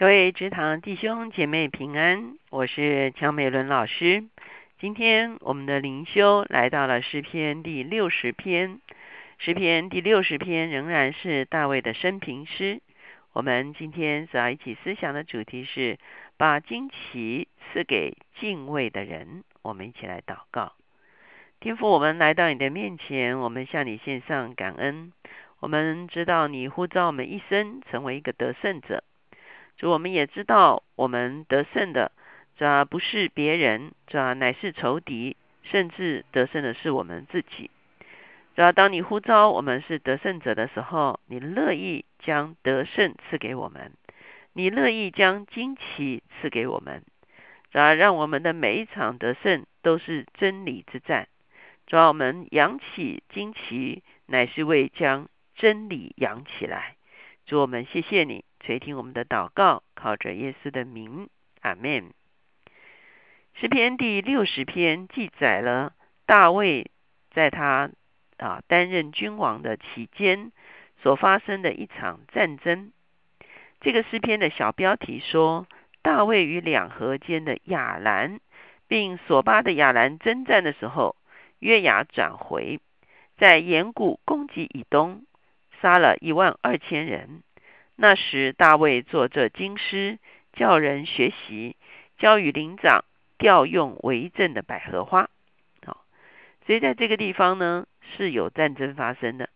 各位职堂弟兄姐妹平安，我是乔美伦老师。今天我们的灵修来到了诗篇第六十篇，诗篇第六十篇仍然是大卫的生平诗。我们今天所要一起思想的主题是把惊奇赐给敬畏的人。我们一起来祷告，天父，我们来到你的面前，我们向你献上感恩。我们知道你呼召我们一生成为一个得胜者。主，我们也知道，我们得胜的，这不是别人，这乃是仇敌，甚至得胜的是我们自己。主要，当你呼召我们是得胜者的时候，你乐意将得胜赐给我们，你乐意将旌旗赐给我们，主，让我们的每一场得胜都是真理之战。主，我们扬起旌旗，乃是为将真理扬起来。主，我们谢谢你。垂听我们的祷告，靠着耶稣的名，阿门。诗篇第六十篇记载了大卫在他啊担任君王的期间所发生的一场战争。这个诗篇的小标题说：大卫与两河间的亚兰，并索巴的亚兰征战的时候，约雅转回，在岩谷攻击以东，杀了一万二千人。那时，大卫做这经师，教人学习，教与灵长调用为政的百合花。好，所以在这个地方呢，是有战争发生的。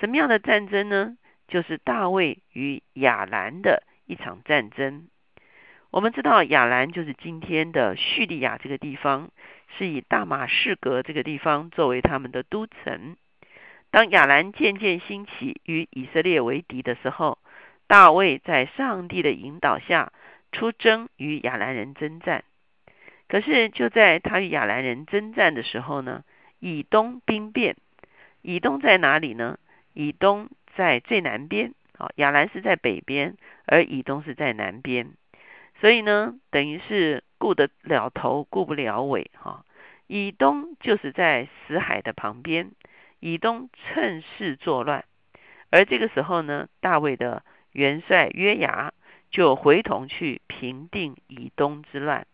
什么样的战争呢？就是大卫与亚兰的一场战争。我们知道，亚兰就是今天的叙利亚这个地方，是以大马士革这个地方作为他们的都城。当亚兰渐渐兴起，与以色列为敌的时候，大卫在上帝的引导下出征与亚兰人征战，可是就在他与亚兰人征战的时候呢，以东兵变。以东在哪里呢？以东在最南边，啊，亚兰是在北边，而以东是在南边。所以呢，等于是顾得了头，顾不了尾，哈。以东就是在死海的旁边，以东趁势作乱。而这个时候呢，大卫的元帅约牙就回同去平定以东之乱，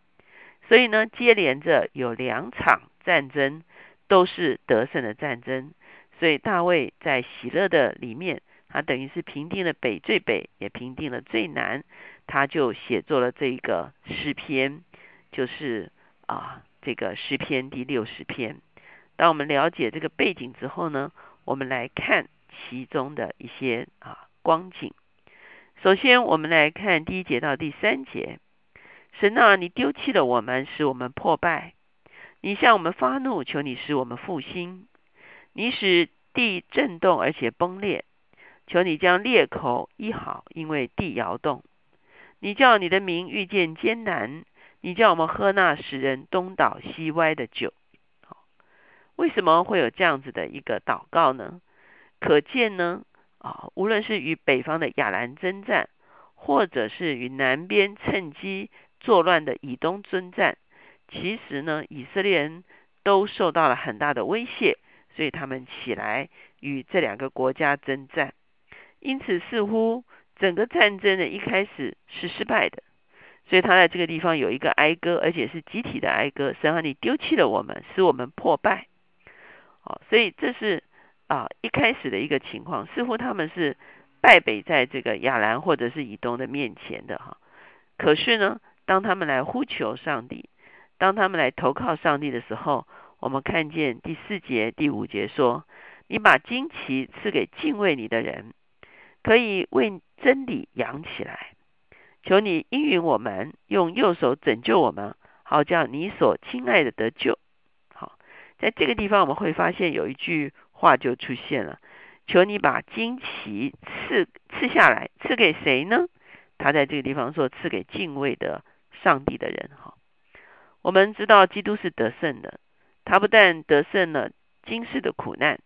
所以呢，接连着有两场战争都是得胜的战争，所以大卫在喜乐的里面，他等于是平定了北最北，也平定了最南，他就写作了这一个诗篇，就是啊这个诗篇第六十篇。当我们了解这个背景之后呢，我们来看其中的一些啊光景。首先，我们来看第一节到第三节。神啊，你丢弃了我们，使我们破败；你向我们发怒，求你使我们复兴。你使地震动而且崩裂，求你将裂口医好，因为地摇动。你叫你的名遇见艰难，你叫我们喝那使人东倒西歪的酒。为什么会有这样子的一个祷告呢？可见呢。啊，无论是与北方的亚兰征战，或者是与南边趁机作乱的以东征战，其实呢，以色列人都受到了很大的威胁，所以他们起来与这两个国家征战。因此，似乎整个战争的一开始是失败的。所以他在这个地方有一个哀歌，而且是集体的哀歌：神啊，你丢弃了我们，使我们破败。好，所以这是。啊，一开始的一个情况，似乎他们是败北在这个亚兰或者是以东的面前的哈。可是呢，当他们来呼求上帝，当他们来投靠上帝的时候，我们看见第四节、第五节说：“你把旌旗赐给敬畏你的人，可以为真理扬起来。求你应允我们，用右手拯救我们，好叫你所亲爱的得救。”好，在这个地方我们会发现有一句。话就出现了，求你把旌旗赐赐下来，赐给谁呢？他在这个地方说，赐给敬畏的上帝的人。哈，我们知道基督是得胜的，他不但得胜了今世的苦难，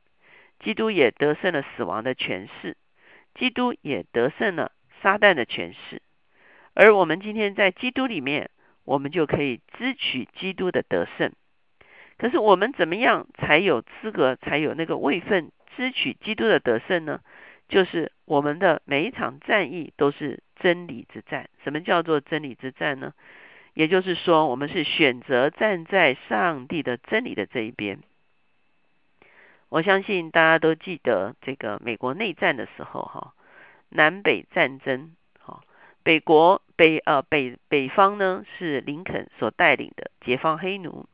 基督也得胜了死亡的权势，基督也得胜了撒旦的权势。而我们今天在基督里面，我们就可以支取基督的得胜。可是我们怎么样才有资格、才有那个位分支取基督的得胜呢？就是我们的每一场战役都是真理之战。什么叫做真理之战呢？也就是说，我们是选择站在上帝的真理的这一边。我相信大家都记得这个美国内战的时候，哈，南北战争，哈，北国北呃北北方呢是林肯所带领的解放黑奴，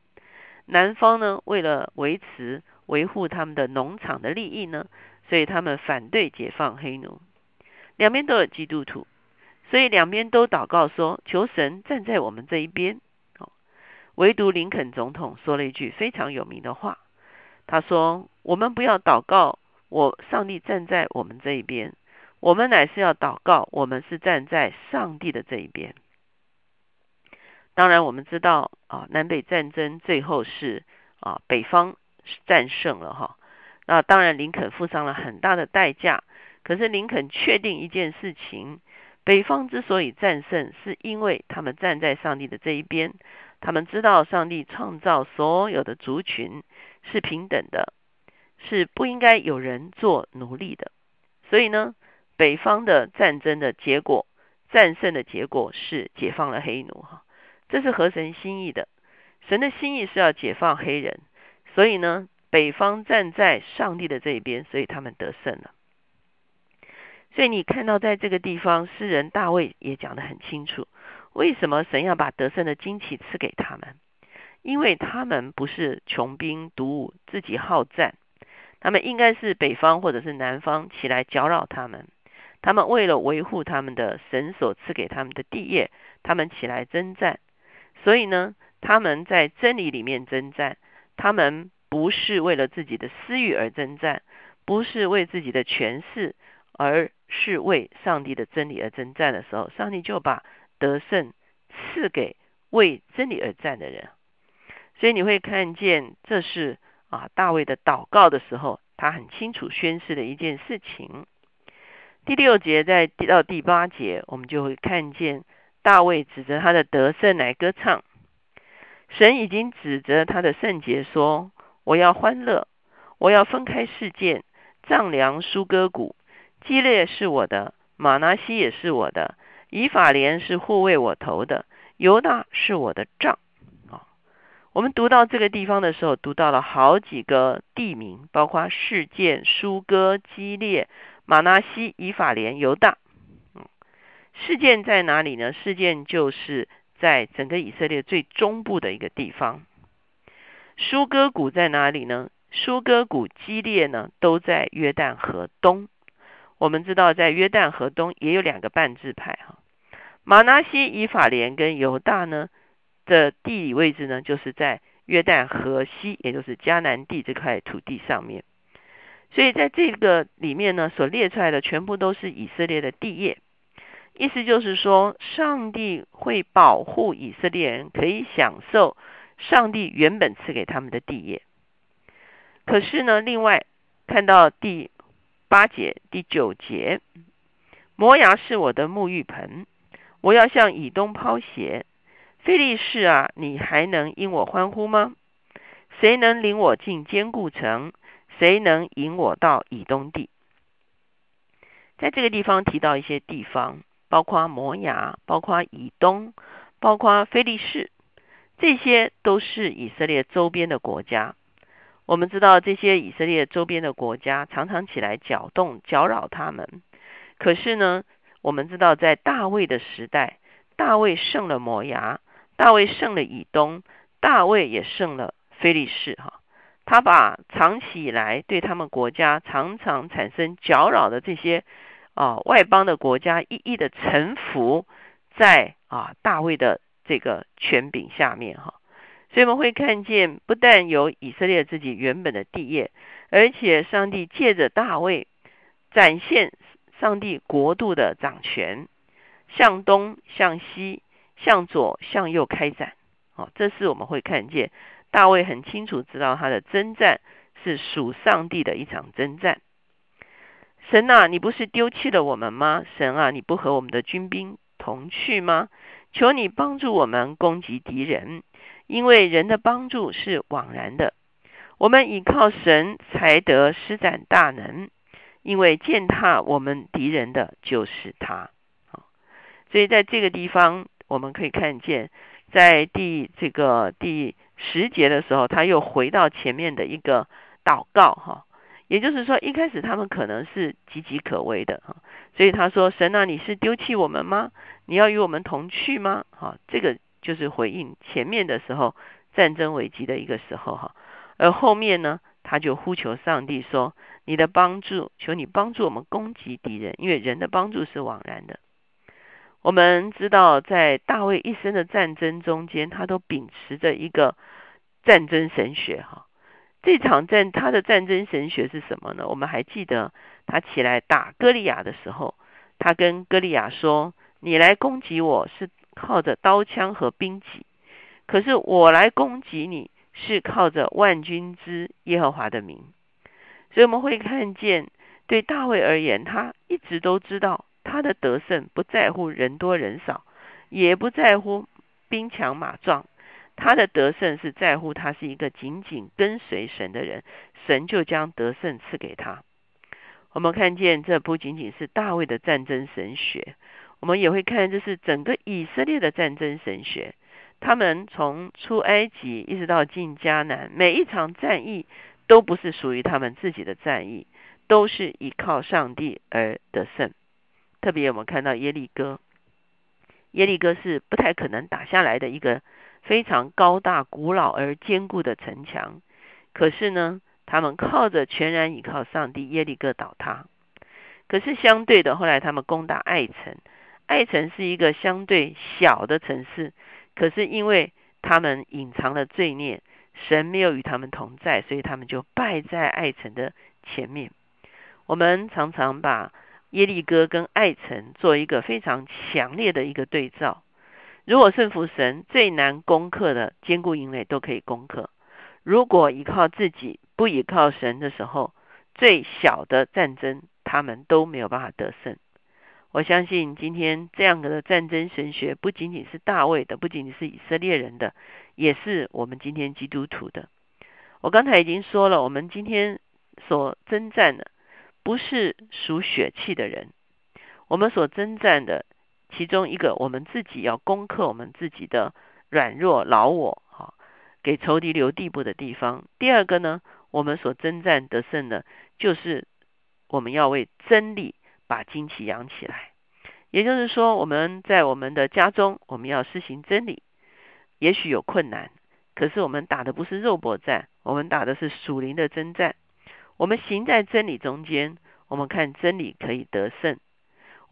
南方呢为了维持维护他们的农场的利益呢，所以他们反对解放黑奴。两边都有基督徒，所以两边都祷告说求神站在我们这一边。唯独林肯总统说了一句非常有名的话。他说：“我们不要祷告，我上帝站在我们这一边，我们乃是要祷告，我们是站在上帝的这一边。当然，我们知道啊，南北战争最后是啊北方战胜了哈。那当然，林肯付上了很大的代价。可是林肯确定一件事情：北方之所以战胜，是因为他们站在上帝的这一边，他们知道上帝创造所有的族群。”是平等的，是不应该有人做奴隶的。所以呢，北方的战争的结果，战胜的结果是解放了黑奴。哈，这是合神心意的。神的心意是要解放黑人，所以呢，北方站在上帝的这一边，所以他们得胜了。所以你看到在这个地方，诗人大卫也讲得很清楚，为什么神要把得胜的惊奇赐给他们。因为他们不是穷兵黩武，自己好战，他们应该是北方或者是南方起来搅扰他们。他们为了维护他们的神所赐给他们的地业，他们起来征战。所以呢，他们在真理里面征战，他们不是为了自己的私欲而征战，不是为自己的权势，而是为上帝的真理而征战的时候，上帝就把得胜赐给为真理而战的人。所以你会看见，这是啊大卫的祷告的时候，他很清楚宣示的一件事情。第六节在到第八节，我们就会看见大卫指着他的得胜来歌唱。神已经指着他的圣洁说：“我要欢乐，我要分开事件，丈量舒歌谷。基列是我的，马拿西也是我的，以法莲是护卫我头的，犹大是我的杖。”我们读到这个地方的时候，读到了好几个地名，包括事件、舒哥、基列、马纳西、以法莲、犹大。事件在哪里呢？事件就是在整个以色列最中部的一个地方。舒哥谷在哪里呢？舒哥谷、基列呢，都在约旦河东。我们知道，在约旦河东也有两个半支派哈。马纳西、以法莲跟犹大呢？的地理位置呢，就是在约旦河西，也就是迦南地这块土地上面。所以在这个里面呢，所列出来的全部都是以色列的地业。意思就是说，上帝会保护以色列人，可以享受上帝原本赐给他们的地业。可是呢，另外看到第八节、第九节，摩崖是我的沐浴盆，我要向以东抛鞋。菲利士啊，你还能因我欢呼吗？谁能领我进坚固城？谁能引我到以东地？在这个地方提到一些地方，包括摩崖，包括以东，包括菲利士，这些都是以色列周边的国家。我们知道这些以色列周边的国家常常起来搅动、搅扰他们。可是呢，我们知道在大卫的时代，大卫胜了摩崖。大卫胜了以东，大卫也胜了非利士哈。他把长期以来对他们国家常常产生搅扰的这些啊外邦的国家，一一的臣服在啊大卫的这个权柄下面哈。所以我们会看见，不但有以色列自己原本的地业，而且上帝借着大卫展现上帝国度的掌权，向东向西。向左向右开展，哦，这是我们会看见大卫很清楚知道他的征战是属上帝的一场征战。神啊，你不是丢弃了我们吗？神啊，你不和我们的军兵同去吗？求你帮助我们攻击敌人，因为人的帮助是枉然的。我们倚靠神才得施展大能，因为践踏我们敌人的就是他。所以在这个地方，我们可以看见，在第这个第十节的时候，他又回到前面的一个祷告哈，也就是说，一开始他们可能是岌岌可危的哈，所以他说：“神啊，你是丢弃我们吗？你要与我们同去吗？”哈，这个就是回应前面的时候战争危机的一个时候哈，而后面呢，他就呼求上帝说：“你的帮助，求你帮助我们攻击敌人，因为人的帮助是枉然的。”我们知道，在大卫一生的战争中间，他都秉持着一个战争神学。哈，这场战他的战争神学是什么呢？我们还记得他起来打歌利亚的时候，他跟歌利亚说：“你来攻击我是靠着刀枪和兵器，可是我来攻击你是靠着万军之耶和华的名。”所以我们会看见，对大卫而言，他一直都知道。他的得胜不在乎人多人少，也不在乎兵强马壮，他的得胜是在乎他是一个紧紧跟随神的人，神就将得胜赐给他。我们看见这不仅仅是大卫的战争神学，我们也会看这是整个以色列的战争神学。他们从出埃及一直到进迦南，每一场战役都不是属于他们自己的战役，都是依靠上帝而得胜。特别我们看到耶利哥，耶利哥是不太可能打下来的一个非常高大、古老而坚固的城墙。可是呢，他们靠着全然依靠上帝，耶利哥倒塌。可是相对的，后来他们攻打爱城，爱城是一个相对小的城市，可是因为他们隐藏了罪孽，神没有与他们同在，所以他们就败在爱城的前面。我们常常把。耶利哥跟爱城做一个非常强烈的一个对照。如果顺服神最难攻克的坚固营垒都可以攻克，如果依靠自己不依靠神的时候，最小的战争他们都没有办法得胜。我相信今天这样的战争神学不仅仅是大卫的，不仅仅是以色列人的，也是我们今天基督徒的。我刚才已经说了，我们今天所征战的。不是属血气的人，我们所征战的其中一个，我们自己要攻克我们自己的软弱、老我，哈，给仇敌留地步的地方。第二个呢，我们所征战得胜的，就是我们要为真理把旌旗扬起来。也就是说，我们在我们的家中，我们要施行真理，也许有困难，可是我们打的不是肉搏战，我们打的是属灵的征战。我们行在真理中间，我们看真理可以得胜。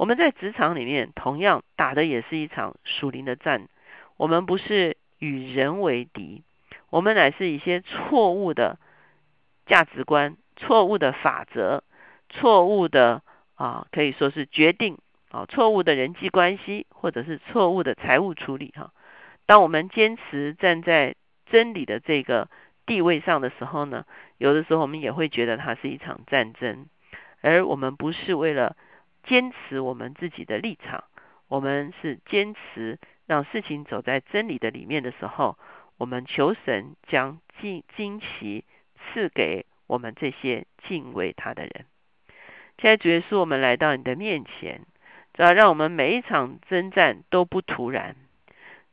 我们在职场里面同样打的也是一场属灵的战。我们不是与人为敌，我们乃是一些错误的价值观、错误的法则、错误的啊，可以说是决定啊，错误的人际关系，或者是错误的财务处理哈。当我们坚持站在真理的这个。地位上的时候呢，有的时候我们也会觉得它是一场战争，而我们不是为了坚持我们自己的立场，我们是坚持让事情走在真理的里面的时候，我们求神将惊惊奇赐给我们这些敬畏他的人。现在主耶稣，我们来到你的面前，主要让我们每一场征战都不突然，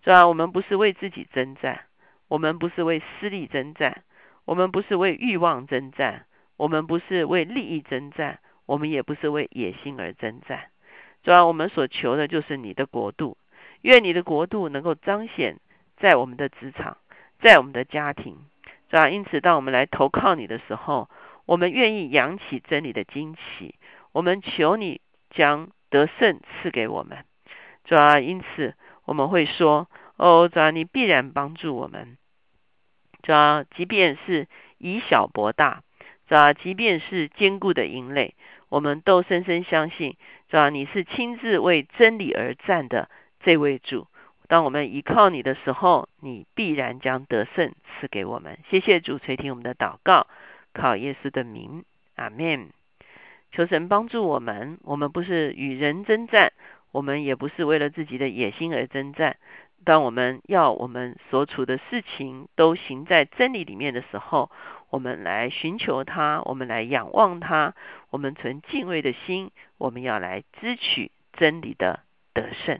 主要我们不是为自己征战。我们不是为私利征战，我们不是为欲望征战，我们不是为利益征战，我们也不是为野心而征战。主要我们所求的就是你的国度，愿你的国度能够彰显在我们的职场，在我们的家庭。主要因此，当我们来投靠你的时候，我们愿意扬起真理的旌旗，我们求你将得胜赐给我们。主要因此，我们会说。哦，主啊，你必然帮助我们。主啊，即便是以小博大，主啊，即便是坚固的营垒，我们都深深相信，主啊，你是亲自为真理而战的这位主。当我们依靠你的时候，你必然将得胜赐给我们。谢谢主垂听我们的祷告，靠耶稣的名，阿门。求神帮助我们，我们不是与人征战，我们也不是为了自己的野心而征战。当我们要我们所处的事情都行在真理里面的时候，我们来寻求他，我们来仰望他，我们存敬畏的心，我们要来支取真理的得胜。